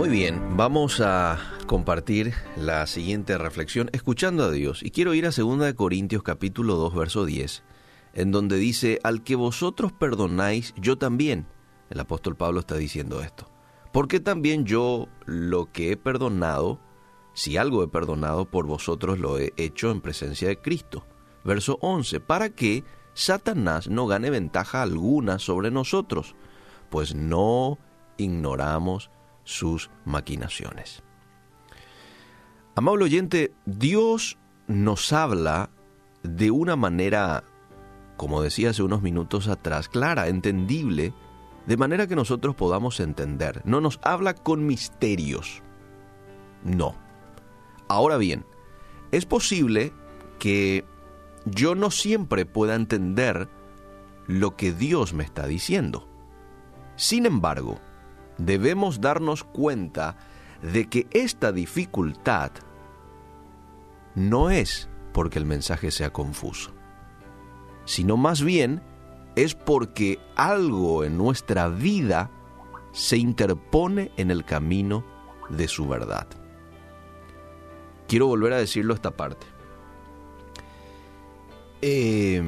Muy bien, vamos a compartir la siguiente reflexión escuchando a Dios. Y quiero ir a 2 Corintios capítulo 2, verso 10, en donde dice, al que vosotros perdonáis, yo también. El apóstol Pablo está diciendo esto. Porque también yo lo que he perdonado, si algo he perdonado por vosotros, lo he hecho en presencia de Cristo. Verso 11, para que Satanás no gane ventaja alguna sobre nosotros, pues no ignoramos sus maquinaciones. Amable oyente, Dios nos habla de una manera, como decía hace unos minutos atrás, clara, entendible, de manera que nosotros podamos entender. No nos habla con misterios. No. Ahora bien, es posible que yo no siempre pueda entender lo que Dios me está diciendo. Sin embargo, debemos darnos cuenta de que esta dificultad no es porque el mensaje sea confuso, sino más bien es porque algo en nuestra vida se interpone en el camino de su verdad. Quiero volver a decirlo esta parte. Eh,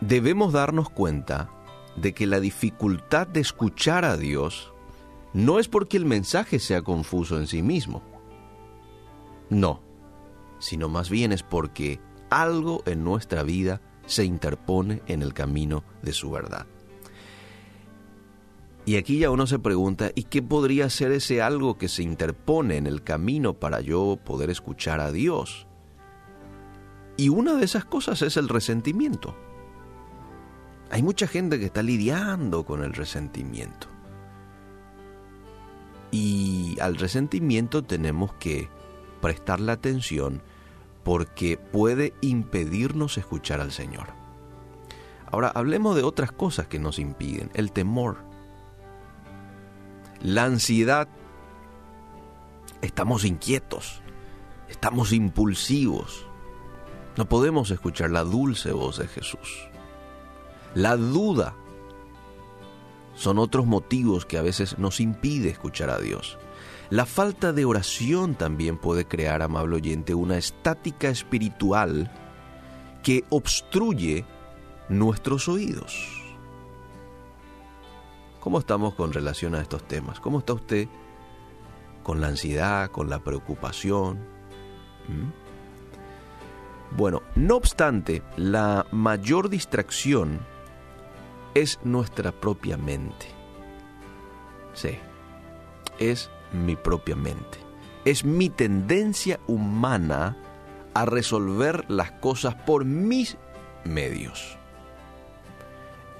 debemos darnos cuenta de que la dificultad de escuchar a Dios no es porque el mensaje sea confuso en sí mismo. No, sino más bien es porque algo en nuestra vida se interpone en el camino de su verdad. Y aquí ya uno se pregunta, ¿y qué podría ser ese algo que se interpone en el camino para yo poder escuchar a Dios? Y una de esas cosas es el resentimiento. Hay mucha gente que está lidiando con el resentimiento. Y al resentimiento tenemos que prestarle atención porque puede impedirnos escuchar al Señor. Ahora, hablemos de otras cosas que nos impiden. El temor, la ansiedad. Estamos inquietos, estamos impulsivos. No podemos escuchar la dulce voz de Jesús. La duda son otros motivos que a veces nos impide escuchar a Dios. La falta de oración también puede crear, amable oyente, una estática espiritual que obstruye nuestros oídos. ¿Cómo estamos con relación a estos temas? ¿Cómo está usted con la ansiedad, con la preocupación? ¿Mm? Bueno, no obstante, la mayor distracción es nuestra propia mente. Sí, es mi propia mente. Es mi tendencia humana a resolver las cosas por mis medios.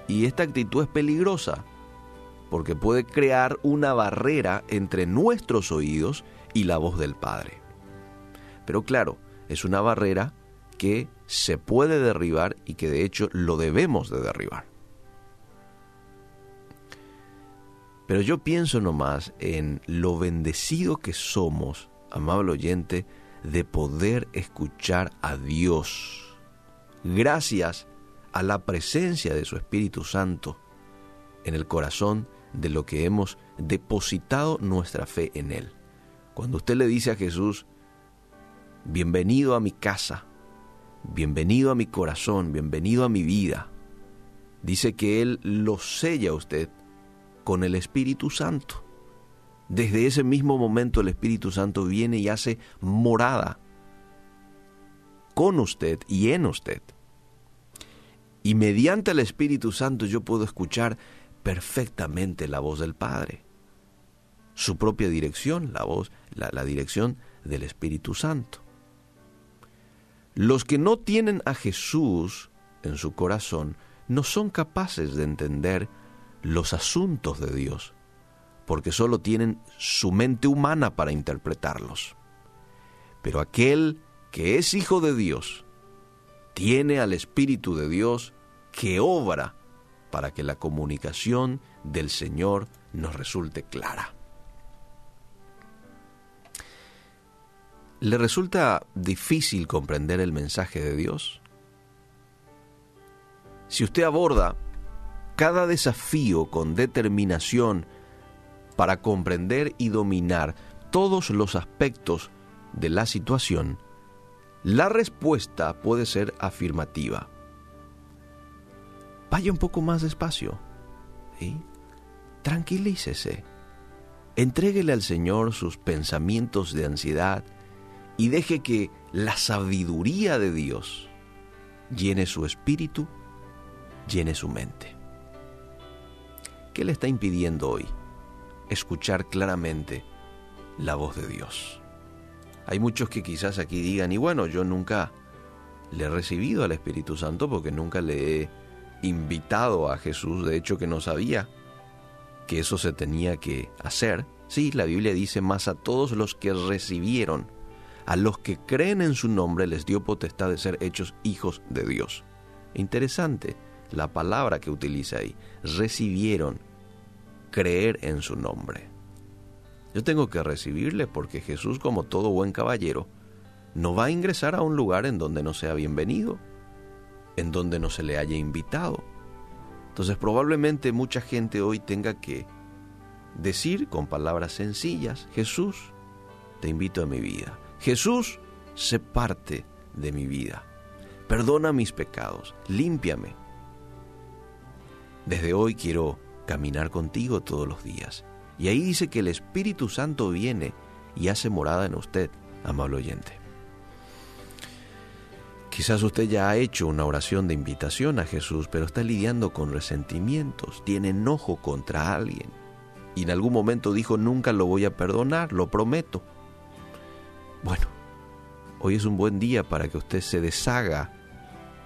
Y esta actitud es peligrosa porque puede crear una barrera entre nuestros oídos y la voz del Padre. Pero claro, es una barrera que se puede derribar y que de hecho lo debemos de derribar. Pero yo pienso nomás en lo bendecido que somos, amable oyente, de poder escuchar a Dios. Gracias a la presencia de su Espíritu Santo en el corazón de lo que hemos depositado nuestra fe en Él. Cuando usted le dice a Jesús, bienvenido a mi casa, bienvenido a mi corazón, bienvenido a mi vida, dice que Él lo sella a usted con el Espíritu Santo. Desde ese mismo momento el Espíritu Santo viene y hace morada con usted y en usted. Y mediante el Espíritu Santo yo puedo escuchar perfectamente la voz del Padre, su propia dirección, la voz, la, la dirección del Espíritu Santo. Los que no tienen a Jesús en su corazón no son capaces de entender los asuntos de Dios, porque solo tienen su mente humana para interpretarlos. Pero aquel que es hijo de Dios, tiene al Espíritu de Dios que obra para que la comunicación del Señor nos resulte clara. ¿Le resulta difícil comprender el mensaje de Dios? Si usted aborda cada desafío con determinación para comprender y dominar todos los aspectos de la situación, la respuesta puede ser afirmativa. Vaya un poco más despacio. ¿sí? Tranquilícese. Entréguele al Señor sus pensamientos de ansiedad y deje que la sabiduría de Dios llene su espíritu, llene su mente. ¿Qué le está impidiendo hoy escuchar claramente la voz de Dios? Hay muchos que quizás aquí digan, y bueno, yo nunca le he recibido al Espíritu Santo porque nunca le he invitado a Jesús, de hecho que no sabía que eso se tenía que hacer. Sí, la Biblia dice más a todos los que recibieron, a los que creen en su nombre les dio potestad de ser hechos hijos de Dios. Interesante la palabra que utiliza ahí, recibieron, creer en su nombre. Yo tengo que recibirle porque Jesús, como todo buen caballero, no va a ingresar a un lugar en donde no sea bienvenido, en donde no se le haya invitado. Entonces probablemente mucha gente hoy tenga que decir con palabras sencillas, Jesús, te invito a mi vida. Jesús, sé parte de mi vida. Perdona mis pecados, límpiame. Desde hoy quiero caminar contigo todos los días. Y ahí dice que el Espíritu Santo viene y hace morada en usted, amable oyente. Quizás usted ya ha hecho una oración de invitación a Jesús, pero está lidiando con resentimientos, tiene enojo contra alguien. Y en algún momento dijo, nunca lo voy a perdonar, lo prometo. Bueno, hoy es un buen día para que usted se deshaga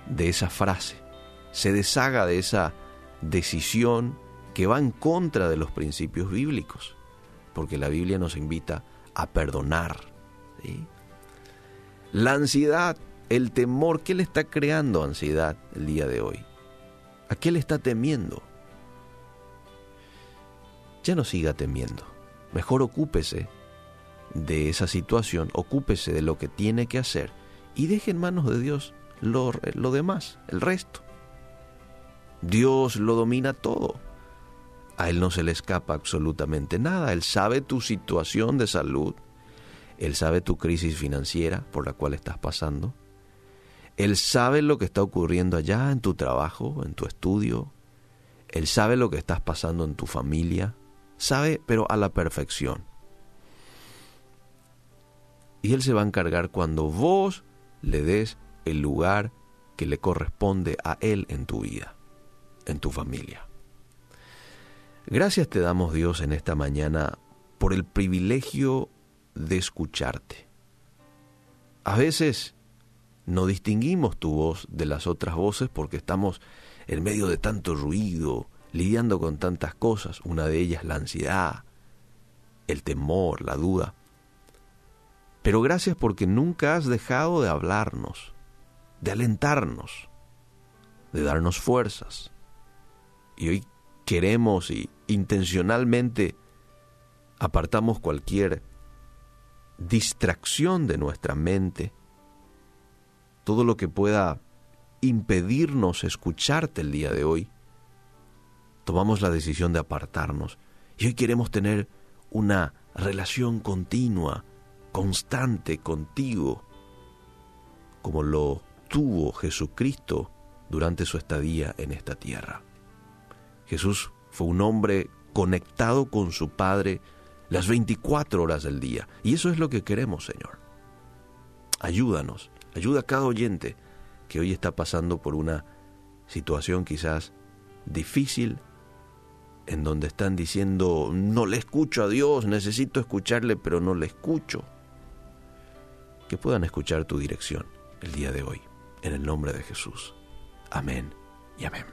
de esa frase, se deshaga de esa decisión que va en contra de los principios bíblicos, porque la Biblia nos invita a perdonar. La ansiedad, el temor, ¿qué le está creando ansiedad el día de hoy? ¿A qué le está temiendo? Ya no siga temiendo. Mejor ocúpese de esa situación, ocúpese de lo que tiene que hacer y deje en manos de Dios lo, lo demás, el resto. Dios lo domina todo. A Él no se le escapa absolutamente nada. Él sabe tu situación de salud. Él sabe tu crisis financiera por la cual estás pasando. Él sabe lo que está ocurriendo allá en tu trabajo, en tu estudio. Él sabe lo que estás pasando en tu familia. Sabe, pero a la perfección. Y Él se va a encargar cuando vos le des el lugar que le corresponde a Él en tu vida, en tu familia. Gracias te damos Dios en esta mañana por el privilegio de escucharte. A veces no distinguimos tu voz de las otras voces porque estamos en medio de tanto ruido, lidiando con tantas cosas, una de ellas la ansiedad, el temor, la duda. Pero gracias porque nunca has dejado de hablarnos, de alentarnos, de darnos fuerzas. Y hoy queremos y intencionalmente apartamos cualquier distracción de nuestra mente, todo lo que pueda impedirnos escucharte el día de hoy, tomamos la decisión de apartarnos y hoy queremos tener una relación continua, constante contigo, como lo tuvo Jesucristo durante su estadía en esta tierra. Jesús fue un hombre conectado con su Padre las 24 horas del día. Y eso es lo que queremos, Señor. Ayúdanos, ayuda a cada oyente que hoy está pasando por una situación quizás difícil, en donde están diciendo, no le escucho a Dios, necesito escucharle, pero no le escucho. Que puedan escuchar tu dirección el día de hoy, en el nombre de Jesús. Amén y amén.